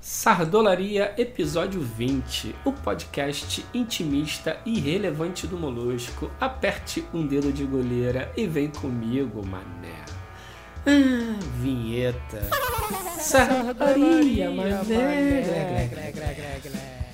Sardolaria Episódio 20, o podcast intimista e relevante do Molusco. Aperte um dedo de goleira e vem comigo, mané. Ah, vinheta. Sardolaria, mané.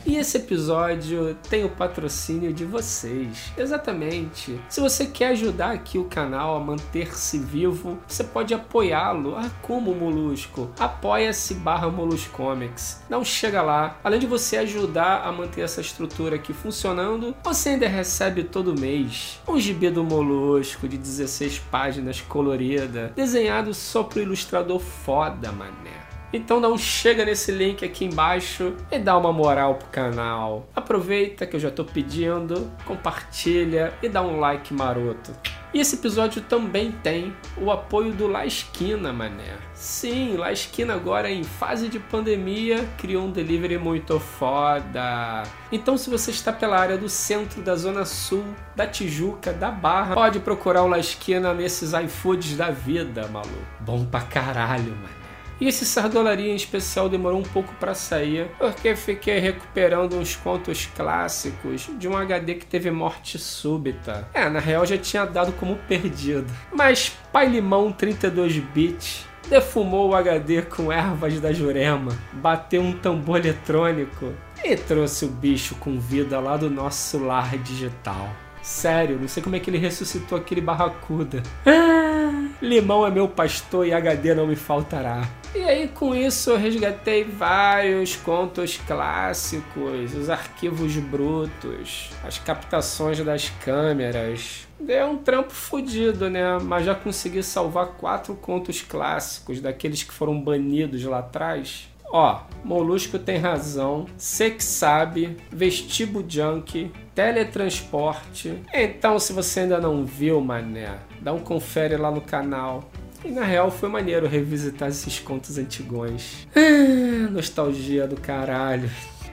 E esse episódio tem o patrocínio de vocês. Exatamente. Se você quer ajudar aqui o canal a manter-se vivo, você pode apoiá-lo. Ah, como Molusco? Apoia-se barra Moluscomics. Não chega lá. Além de você ajudar a manter essa estrutura aqui funcionando, você ainda recebe todo mês um gibi do Molusco de 16 páginas colorida, desenhado só pro ilustrador foda, mané. Então não chega nesse link aqui embaixo e dá uma moral pro canal. Aproveita que eu já tô pedindo, compartilha e dá um like maroto. E esse episódio também tem o apoio do La Esquina, mané. Sim, La Esquina agora em fase de pandemia criou um delivery muito foda. Então se você está pela área do centro, da zona sul, da Tijuca, da Barra, pode procurar o La Esquina nesses iFoods da vida, maluco. Bom pra caralho, mano. E esse Sardolaria em especial demorou um pouco para sair, porque fiquei recuperando uns contos clássicos de um HD que teve morte súbita. É, na real já tinha dado como perdido. Mas Pai Limão 32 bits defumou o HD com ervas da Jurema, bateu um tambor eletrônico e trouxe o bicho com vida lá do nosso lar digital. Sério, não sei como é que ele ressuscitou aquele barracuda. Ah, limão é meu pastor e HD não me faltará. E aí, com isso, eu resgatei vários contos clássicos, os arquivos brutos, as captações das câmeras. Deu um trampo fodido, né? Mas já consegui salvar quatro contos clássicos, daqueles que foram banidos lá atrás. Ó, Molusco tem razão, Sex sabe, Vestibo Junk, Teletransporte. Então, se você ainda não viu, mané, dá um confere lá no canal. E na real foi maneiro revisitar esses contos antigões. Ah, nostalgia do caralho.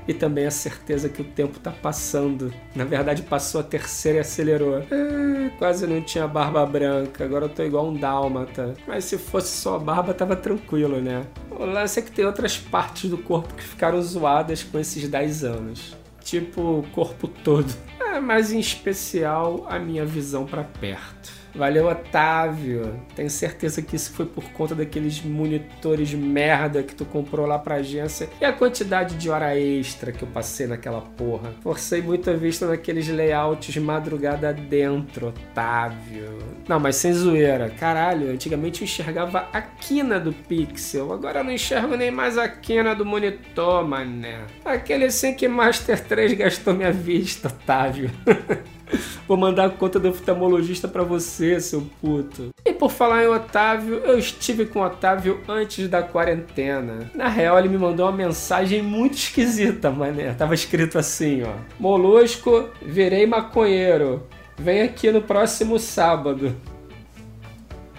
E também a certeza que o tempo tá passando. Na verdade, passou a terceira e acelerou. Ah, quase não tinha barba branca, agora eu tô igual um dálmata. Mas se fosse só a barba, tava tranquilo, né? O lance é que tem outras partes do corpo que ficaram zoadas com esses 10 anos. Tipo, o corpo todo. Ah, mas em especial a minha visão para perto. Valeu, Otávio. Tenho certeza que isso foi por conta daqueles monitores merda que tu comprou lá pra agência e a quantidade de hora extra que eu passei naquela porra. Forcei muito a vista naqueles layouts de madrugada dentro, Otávio. Não, mas sem zoeira. Caralho, antigamente eu enxergava a quina do pixel. Agora eu não enxergo nem mais a quina do monitor, mané. Aquele assim que Master 3 gastou minha vista, Otávio. Vou mandar a conta do oftalmologista para você, seu puto. E por falar em Otávio, eu estive com o Otávio antes da quarentena. Na real, ele me mandou uma mensagem muito esquisita, mané. Tava escrito assim, ó. Molusco, virei maconheiro. Vem aqui no próximo sábado.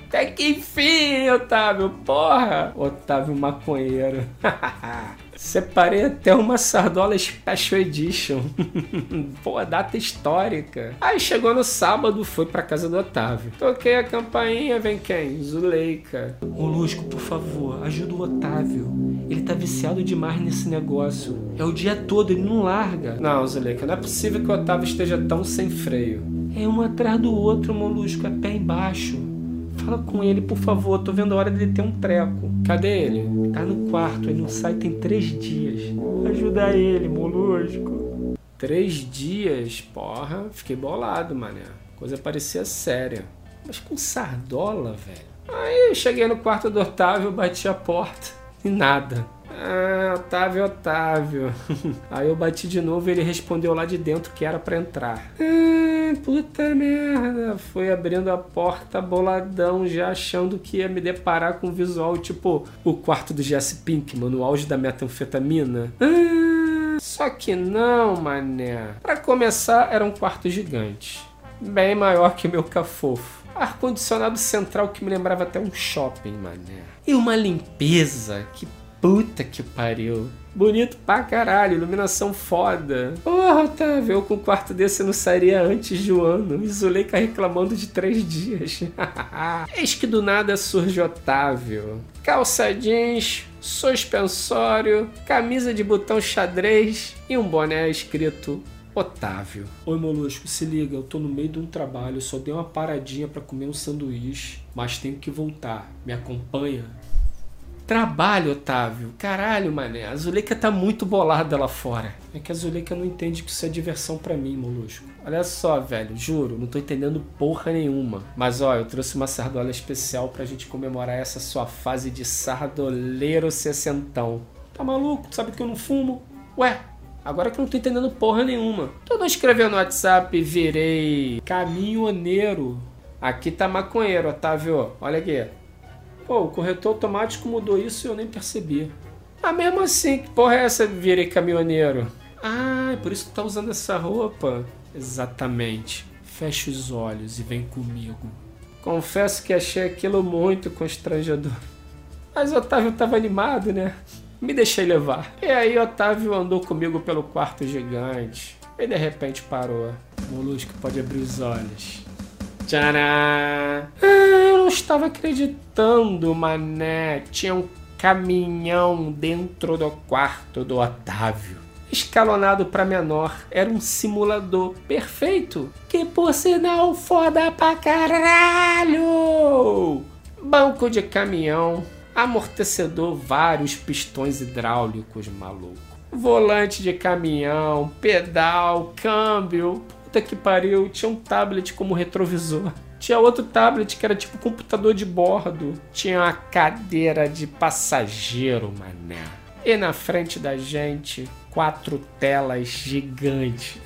Até que enfim, Otávio, porra! Otávio maconheiro. Separei até uma sardola Special Edition. Pô, data histórica. Aí chegou no sábado, fui pra casa do Otávio. Toquei a campainha, vem quem? Zuleika. Molusco, por favor, ajuda o Otávio. Ele tá viciado demais nesse negócio. É o dia todo, ele não larga. Não, Zuleika, não é possível que o Otávio esteja tão sem freio. É um atrás do outro, Molusco, é pé embaixo. Fala com ele, por favor. Tô vendo a hora dele ter um treco. Cadê ele? Tá no quarto. Ele não sai tem três dias. Ajuda ele, molusco. Três dias? Porra, fiquei bolado, mané. Coisa parecia séria. Mas com sardola, velho. Aí cheguei no quarto do Otávio, bati a porta e nada. Ah, Otávio, Otávio. Aí eu bati de novo e ele respondeu lá de dentro que era para entrar. Ah, puta merda. Foi abrindo a porta boladão, já achando que ia me deparar com um visual tipo o quarto do Jesse Pinkman, no auge da metanfetamina. Ah, só que não, mané. Para começar, era um quarto gigante. Bem maior que meu cafofo ar-condicionado central que me lembrava até um shopping, mané. E uma limpeza que Puta que pariu. Bonito pra caralho, iluminação foda. Porra, Otávio, eu com um quarto desse não sairia antes de um ano. Isolei reclamando de três dias. Eis que do nada surge Otávio. Calça jeans, suspensório, camisa de botão xadrez e um boné escrito Otávio. Oi, Molusco, se liga, eu tô no meio de um trabalho, só dei uma paradinha para comer um sanduíche, mas tenho que voltar. Me acompanha? Trabalho, Otávio. Caralho, mané. A Zuleika tá muito bolada lá fora. É que a Zuleika não entende que isso é diversão para mim, molusco. Olha só, velho. Juro, não tô entendendo porra nenhuma. Mas, ó, eu trouxe uma sardola especial pra gente comemorar essa sua fase de sardoleiro sessentão. Tá maluco? Sabe que eu não fumo? Ué, Agora que eu não tô entendendo porra nenhuma. Tu não escreveu no WhatsApp, virei caminhoneiro. Aqui tá maconheiro, Otávio. Olha aqui. Pô, o corretor automático mudou isso e eu nem percebi. Ah, mesmo assim, que porra é essa virei caminhoneiro? Ah, é por isso que tá usando essa roupa. Exatamente. Fecha os olhos e vem comigo. Confesso que achei aquilo muito constrangedor. Mas Otávio tava animado, né? Me deixei levar. E aí Otávio andou comigo pelo quarto gigante. E de repente parou. Molusco pode abrir os olhos. Tcharam! Ah, eu não estava acreditando, mané. Tinha um caminhão dentro do quarto do Otávio. Escalonado para menor, era um simulador perfeito. Que por sinal foda pra caralho! Banco de caminhão, amortecedor, vários pistões hidráulicos, maluco. Volante de caminhão, pedal, câmbio, puta que pariu, tinha um tablet como retrovisor. Tinha outro tablet que era tipo computador de bordo. Tinha uma cadeira de passageiro, mané. E na frente da gente, quatro telas gigantes.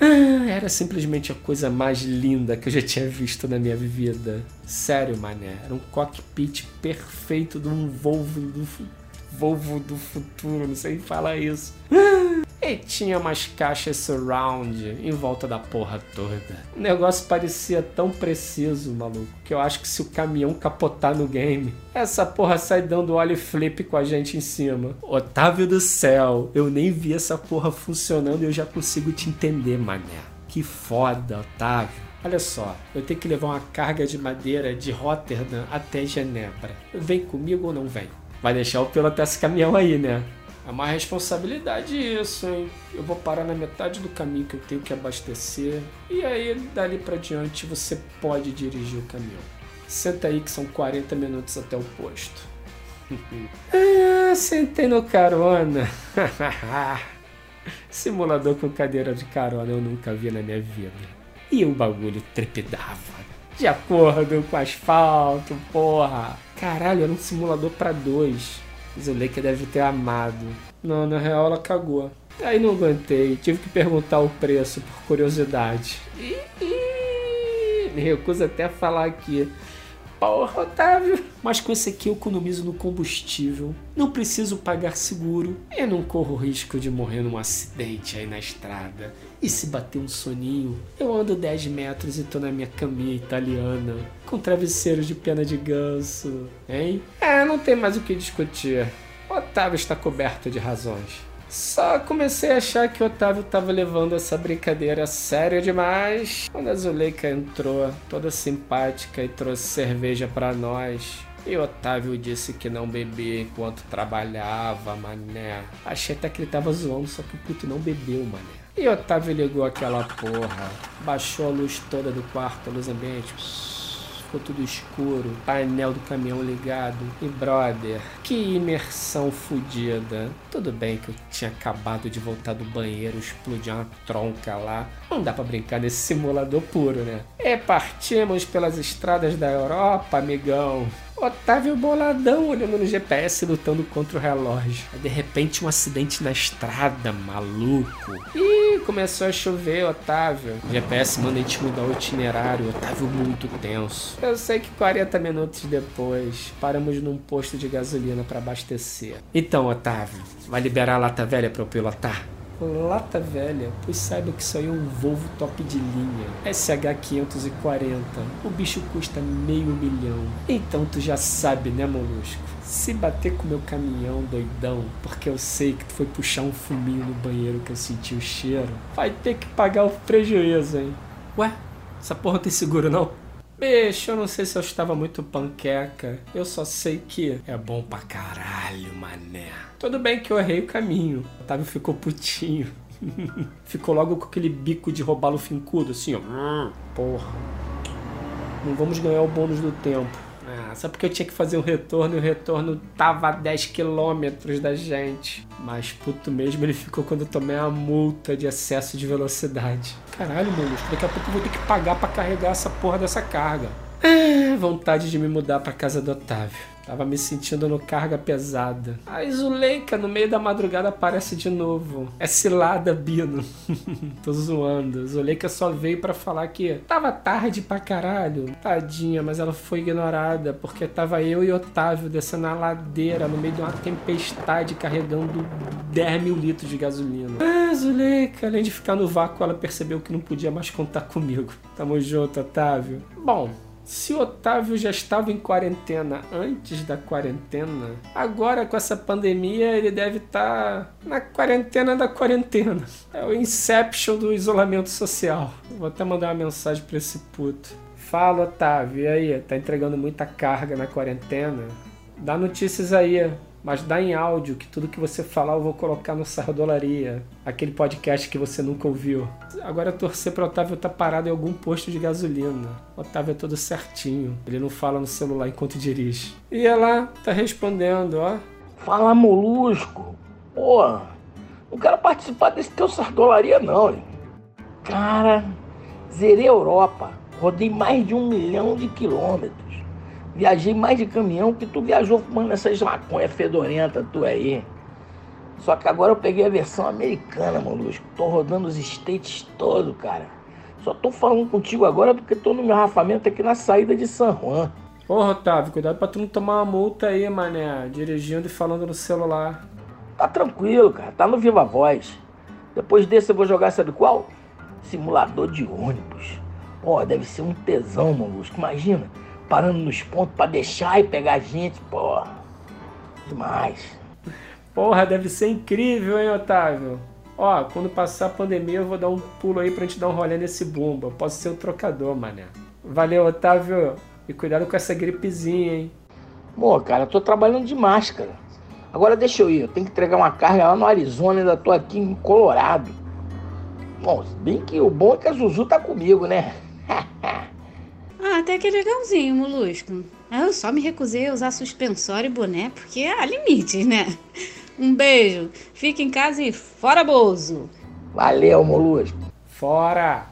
Ah, era simplesmente a coisa mais linda que eu já tinha visto na minha vida. Sério, mané. Era um cockpit perfeito de um Volvo do, Volvo do futuro, não sei falar isso. Tinha umas caixas surround em volta da porra toda. O negócio parecia tão preciso, maluco, que eu acho que se o caminhão capotar no game, essa porra sai dando óleo flip com a gente em cima. Otávio do céu, eu nem vi essa porra funcionando e eu já consigo te entender, mané. Que foda, Otávio. Olha só, eu tenho que levar uma carga de madeira de Rotterdam até Genebra. Vem comigo ou não vem? Vai deixar o pilotar esse caminhão aí, né? É uma responsabilidade isso, hein? Eu vou parar na metade do caminho que eu tenho que abastecer. E aí, dali para diante, você pode dirigir o caminhão. Senta aí que são 40 minutos até o posto. ah, sentei no carona. Simulador com cadeira de carona eu nunca vi na minha vida. E o bagulho trepidava. De acordo com o asfalto, porra. Caralho, era um simulador para dois. Zuleika deve ter amado. Não, na real ela cagou. Aí não aguentei, tive que perguntar o preço por curiosidade. me recuso até a falar aqui. Porra, Otávio! Mas com esse aqui eu economizo no combustível, não preciso pagar seguro e não corro risco de morrer num acidente aí na estrada. E se bater um soninho, eu ando 10 metros e tô na minha caminha italiana, com travesseiro de pena de ganso, hein? É, não tem mais o que discutir. Otávio está coberto de razões. Só comecei a achar que o Otávio estava levando essa brincadeira séria demais quando a Zuleika entrou, toda simpática, e trouxe cerveja para nós. E Otávio disse que não bebia enquanto trabalhava, mané. Achei até que ele tava zoando, só que o puto não bebeu, mané. E Otávio ligou aquela porra, baixou a luz toda do quarto, a luz ambiente ficou tudo escuro, painel do caminhão ligado. E brother, que imersão fodida. Tudo bem que eu tinha acabado de voltar do banheiro, explodir uma tronca lá. Não dá para brincar nesse simulador puro, né? E partimos pelas estradas da Europa, amigão. Otávio boladão olhando no GPS lutando contra o relógio. De repente um acidente na estrada, maluco. Ih, começou a chover, Otávio. O GPS manda a gente mudar o itinerário. Otávio muito tenso. Eu sei que 40 minutos depois paramos num posto de gasolina para abastecer. Então, Otávio, vai liberar a lata velha para eu pilotar? lata velha, pois saiba que isso aí é um Volvo top de linha, SH540. O bicho custa meio milhão. Então tu já sabe, né, molusco? Se bater com meu caminhão doidão, porque eu sei que tu foi puxar um fuminho no banheiro que eu senti o cheiro, vai ter que pagar o prejuízo, hein? Ué, essa porra não tem seguro não? Bicho, eu não sei se eu estava muito panqueca. Eu só sei que é bom pra caralho, mané. Tudo bem que eu errei o caminho. O Otávio ficou putinho. ficou logo com aquele bico de robalo fincudo, assim, ó. Porra. Não vamos ganhar o bônus do tempo. Só porque eu tinha que fazer um retorno e o retorno tava a 10 quilômetros da gente. Mas puto mesmo ele ficou quando eu tomei a multa de excesso de velocidade. Caralho, mano, daqui a pouco eu vou ter que pagar para carregar essa porra dessa carga. Ah, vontade de me mudar para casa do Otávio. Tava me sentindo no carga pesada. A Zuleika, no meio da madrugada, aparece de novo. É cilada, Bino. Tô zoando. Zuleika só veio para falar que tava tarde pra caralho. Tadinha, mas ela foi ignorada porque tava eu e Otávio descendo a ladeira no meio de uma tempestade carregando 10 mil litros de gasolina. Ah, Zuleika, além de ficar no vácuo, ela percebeu que não podia mais contar comigo. Tamo junto, Otávio. Bom, se Otávio já estava em quarentena antes da quarentena, agora com essa pandemia ele deve estar tá na quarentena da quarentena. É o inception do isolamento social. Vou até mandar uma mensagem para esse puto. Fala, Otávio, e aí? Tá entregando muita carga na quarentena? Dá notícias aí mas dá em áudio que tudo que você falar eu vou colocar no Sardolaria, aquele podcast que você nunca ouviu. Agora é torcer para Otávio estar tá parado em algum posto de gasolina. Otávio é todo certinho, ele não fala no celular enquanto dirige. E ela tá respondendo, ó. Fala molusco, pô, não quero participar desse teu Sardolaria não. Hein? Cara, zerei a Europa, rodei mais de um milhão de quilômetros. Viajei mais de caminhão que tu viajou fumando essas maconhas fedorentas tu aí. Só que agora eu peguei a versão americana, molusco. Tô rodando os states todo, cara. Só tô falando contigo agora porque tô no meu rafamento aqui na saída de San Juan. Ô, Otávio, cuidado pra tu não tomar uma multa aí, mané. Dirigindo e falando no celular. Tá tranquilo, cara. Tá no Viva Voz. Depois desse eu vou jogar, sabe qual? Simulador de ônibus. Ó, deve ser um tesão, molusco. Imagina parando nos pontos para deixar e pegar gente, porra. Demais. Porra, deve ser incrível, hein, Otávio? Ó, quando passar a pandemia eu vou dar um pulo aí pra gente dar um rolê nesse bumba. Posso ser o trocador, mané. Valeu, Otávio. E cuidado com essa gripezinha, hein? Pô, cara, eu tô trabalhando de máscara. Agora deixa eu ir, eu tenho que entregar uma carga lá no Arizona, ainda tô aqui em Colorado. Bom, bem que o bom é que a Zuzu tá comigo, né? Ah, até que legalzinho, Molusco. Eu só me recusei a usar suspensório e boné porque há limites, né? Um beijo, fique em casa e fora Bozo. Valeu, Molusco. Fora.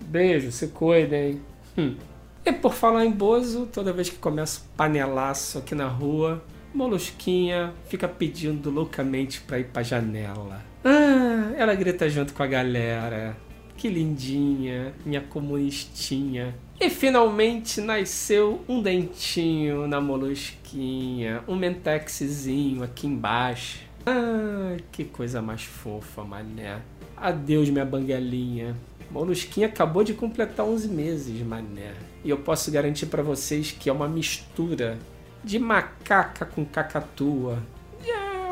Beijo, se cuida, hein? Hum. E por falar em Bozo, toda vez que começa o panelaço aqui na rua, Molusquinha fica pedindo loucamente pra ir pra janela. Ah, ela grita junto com a galera. Que lindinha, minha comunistinha. E finalmente nasceu um dentinho na molusquinha, um mentexzinho aqui embaixo. Ah, que coisa mais fofa, mané. Adeus, minha banguelinha. Molusquinha acabou de completar 11 meses, mané. E eu posso garantir para vocês que é uma mistura de macaca com cacatua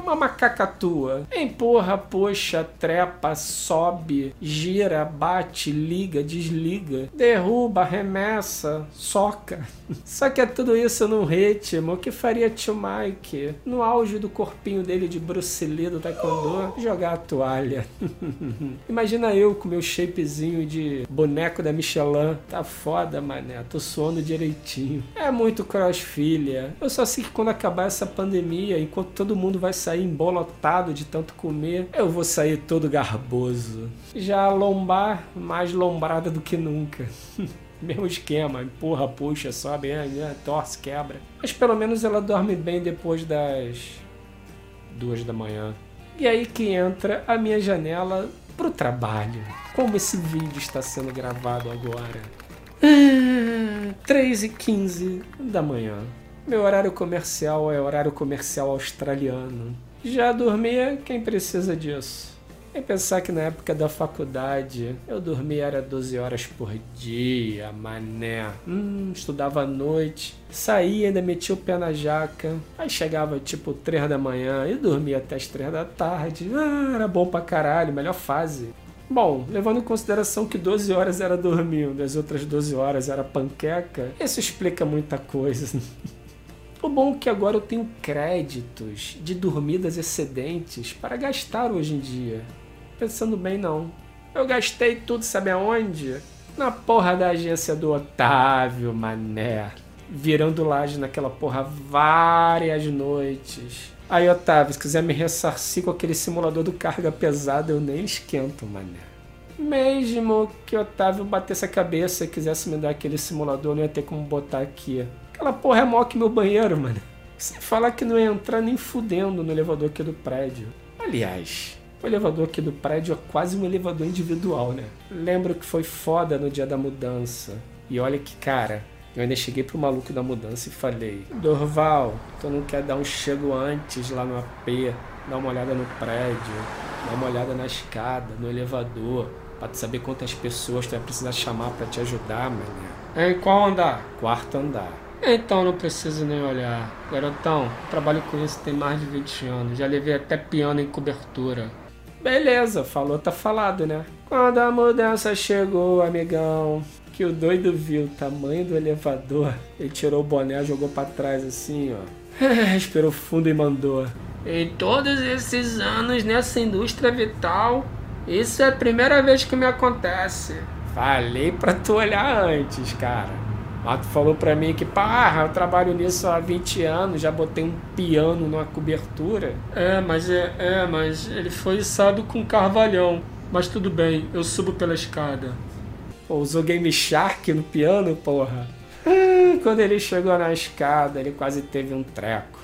uma macacatua. Empurra, puxa, trepa, sobe, gira, bate, liga, desliga, derruba, arremessa, soca. Só que é tudo isso num ritmo que faria Tio Mike, no auge do corpinho dele de Bruce Lee do Taekwondo, jogar a toalha. Imagina eu com meu shapezinho de boneco da Michelin. Tá foda, mané. Tô suando direitinho. É muito crossfilha. Eu só sei que quando acabar essa pandemia, enquanto todo mundo vai sair sair embolotado de tanto comer, eu vou sair todo garboso. Já a lombar, mais lombrada do que nunca. Mesmo esquema, empurra, puxa, sobe, né, torce, quebra. Mas pelo menos ela dorme bem depois das duas da manhã. E aí que entra a minha janela pro trabalho. Como esse vídeo está sendo gravado agora. Ah, 3 e 15 da manhã. Meu horário comercial é horário comercial australiano. Já dormia quem precisa disso. E pensar que na época da faculdade eu dormia era 12 horas por dia, mané. Hum, estudava à noite, saía ainda metia o pé na jaca. Aí chegava tipo 3 da manhã e dormia até as 3 da tarde. Ah, era bom pra caralho, melhor fase. Bom, levando em consideração que 12 horas era dormindo, as outras 12 horas era panqueca, isso explica muita coisa. O bom é que agora eu tenho créditos de dormidas excedentes para gastar hoje em dia. Pensando bem, não. Eu gastei tudo, sabe aonde? Na porra da agência do Otávio, mané. Virando laje naquela porra várias noites. Aí, Otávio, se quiser me ressarcir com aquele simulador do carga pesada, eu nem esquento, mané. Mesmo que Otávio batesse a cabeça e quisesse me dar aquele simulador, não ia ter como botar aqui. Aquela porra é maior que meu banheiro, mano. Sem falar que não ia entrar nem fudendo no elevador aqui do prédio. Aliás, o elevador aqui do prédio é quase um elevador individual, né? Lembro que foi foda no dia da mudança. E olha que, cara, eu ainda cheguei pro maluco da mudança e falei: Dorval, tu não quer dar um chego antes lá no AP, dar uma olhada no prédio, dar uma olhada na escada, no elevador, pra tu saber quantas pessoas tu vai precisar chamar para te ajudar, mané. Em qual andar? Quarto andar. Então não preciso nem olhar. Garotão, trabalho com isso tem mais de 20 anos. Já levei até piano em cobertura. Beleza, falou, tá falado, né? Quando a mudança chegou, amigão, que o doido viu o tamanho do elevador, ele tirou o boné, jogou para trás assim, ó. Respirou fundo e mandou. Em todos esses anos nessa indústria vital, isso é a primeira vez que me acontece. Falei pra tu olhar antes, cara. Mas tu falou pra mim que, pá, eu trabalho nisso há 20 anos, já botei um piano numa cobertura. É, mas é, é, mas ele foi içado com carvalhão. Mas tudo bem, eu subo pela escada. Pô, usou Game Shark no piano, porra. Quando ele chegou na escada, ele quase teve um treco.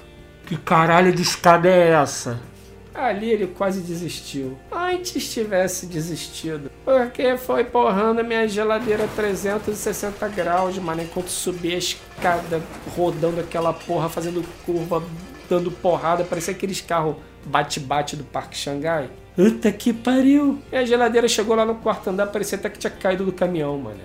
Que caralho de escada é essa? Ali ele quase desistiu. Antes tivesse desistido. Porque foi porrando a minha geladeira 360 graus, mano. Enquanto subia a escada, rodando aquela porra, fazendo curva, dando porrada. Parecia aqueles carros bate-bate do Parque Xangai. Puta que pariu! E a geladeira chegou lá no quarto andar, parecia até que tinha caído do caminhão, mano.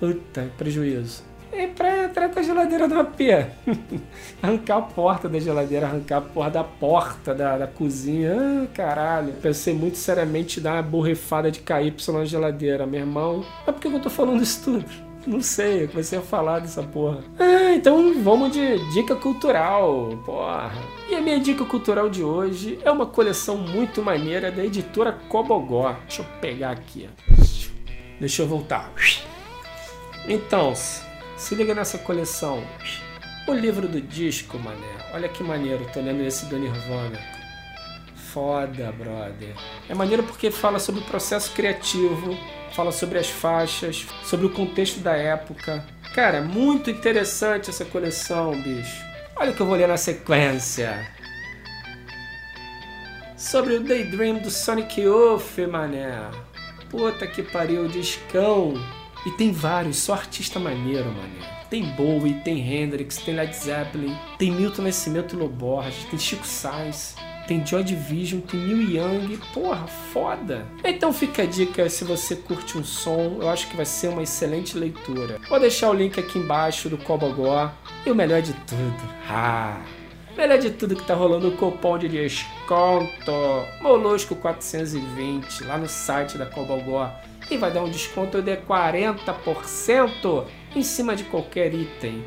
Puta, prejuízo. E pra entrar com a geladeira do AP. arrancar a porta da geladeira, arrancar a porra da porta da, da cozinha. Ah, caralho. Pensei muito seriamente em dar uma borrifada de KY na geladeira, meu irmão. Mas por que eu tô falando isso tudo? Não sei, eu comecei a falar dessa porra. Ah, então vamos de dica cultural, porra. E a minha dica cultural de hoje é uma coleção muito maneira da editora Cobogó. Deixa eu pegar aqui. Deixa eu voltar. Então, se liga nessa coleção. O livro do disco, mané. Olha que maneiro, tô lendo esse do Nirvana. Foda, brother. É maneiro porque fala sobre o processo criativo, fala sobre as faixas, sobre o contexto da época. Cara, muito interessante essa coleção, bicho. Olha o que eu vou ler na sequência. Sobre o Daydream do Sonic Youth, mané. Puta que pariu, discão. E tem vários, só artista maneiro, mané. Tem Bowie, tem Hendrix, tem Led Zeppelin, tem Milton Nascimento Loborges, tem Chico Sainz, tem Joy Division, tem Neil Young, porra, foda. Então fica a dica se você curte um som, eu acho que vai ser uma excelente leitura. Vou deixar o link aqui embaixo do Cobogó. E o melhor de tudo, ah, melhor de tudo que tá rolando o cupom de desconto Molusco 420 lá no site da Cobogó e vai dar um desconto de 40% em cima de qualquer item.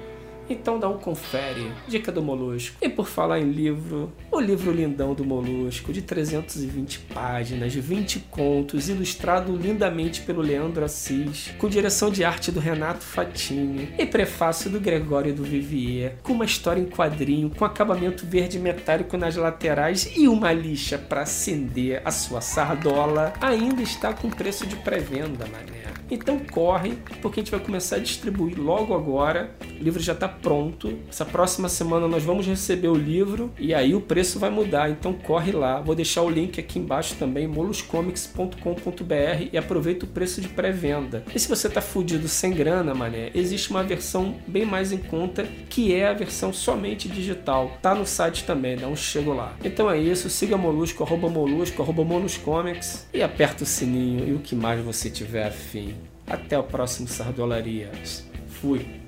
Então dá um confere. Dica do Molusco. E por falar em livro, o livro lindão do Molusco, de 320 páginas, 20 contos, ilustrado lindamente pelo Leandro Assis, com direção de arte do Renato Fatini e prefácio do Gregório do Vivier, com uma história em quadrinho, com acabamento verde metálico nas laterais e uma lixa para acender a sua sardola, ainda está com preço de pré-venda, mané. Então corre, porque a gente vai começar a distribuir logo agora. O livro já está pronto. Essa próxima semana nós vamos receber o livro e aí o preço vai mudar. Então corre lá. Vou deixar o link aqui embaixo também, moluscomics.com.br e aproveita o preço de pré-venda. E se você está fudido sem grana, mané, existe uma versão bem mais em conta que é a versão somente digital. Tá no site também, dá um chego lá. Então é isso, siga Molusco, arroba Molusco, arroba Moluscomics e aperta o sininho e o que mais você tiver afim. Até o próximo Sardolarias. Fui.